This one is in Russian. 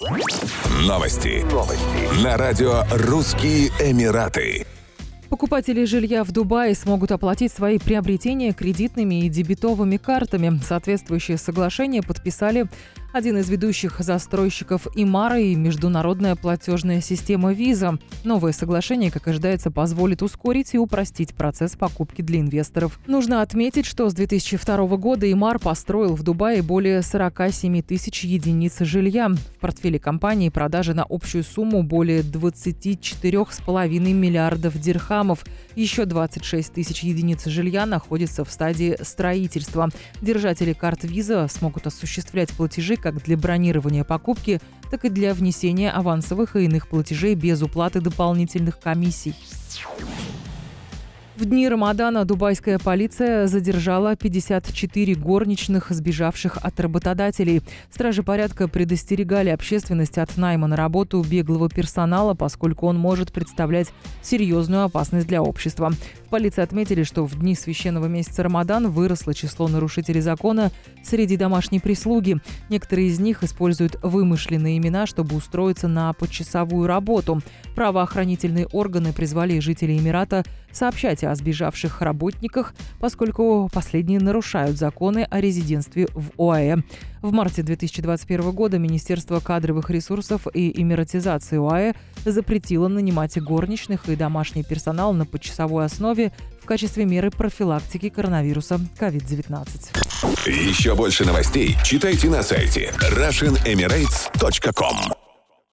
Новости. Новости. На радио «Русские Эмираты». Покупатели жилья в Дубае смогут оплатить свои приобретения кредитными и дебетовыми картами. Соответствующее соглашение подписали один из ведущих застройщиков Имара и международная платежная система Visa. Новое соглашение, как ожидается, позволит ускорить и упростить процесс покупки для инвесторов. Нужно отметить, что с 2002 года Имар построил в Дубае более 47 тысяч единиц жилья. В портфеле компании продажи на общую сумму более 24,5 миллиардов дирхамов. Еще 26 тысяч единиц жилья находятся в стадии строительства. Держатели карт Visa смогут осуществлять платежи как для бронирования покупки, так и для внесения авансовых и иных платежей без уплаты дополнительных комиссий. В дни Рамадана дубайская полиция задержала 54 горничных, сбежавших от работодателей. Стражи порядка предостерегали общественность от найма на работу беглого персонала, поскольку он может представлять серьезную опасность для общества. В полиции отметили, что в дни священного месяца Рамадан выросло число нарушителей закона среди домашней прислуги. Некоторые из них используют вымышленные имена, чтобы устроиться на почасовую работу. Правоохранительные органы призвали жителей Эмирата сообщать о сбежавших работниках, поскольку последние нарушают законы о резидентстве в ОАЭ. В марте 2021 года Министерство кадровых ресурсов и эмиратизации ОАЭ запретило нанимать горничных и домашний персонал на почасовой основе в качестве меры профилактики коронавируса COVID-19. Еще больше новостей читайте на сайте RussianEmirates.com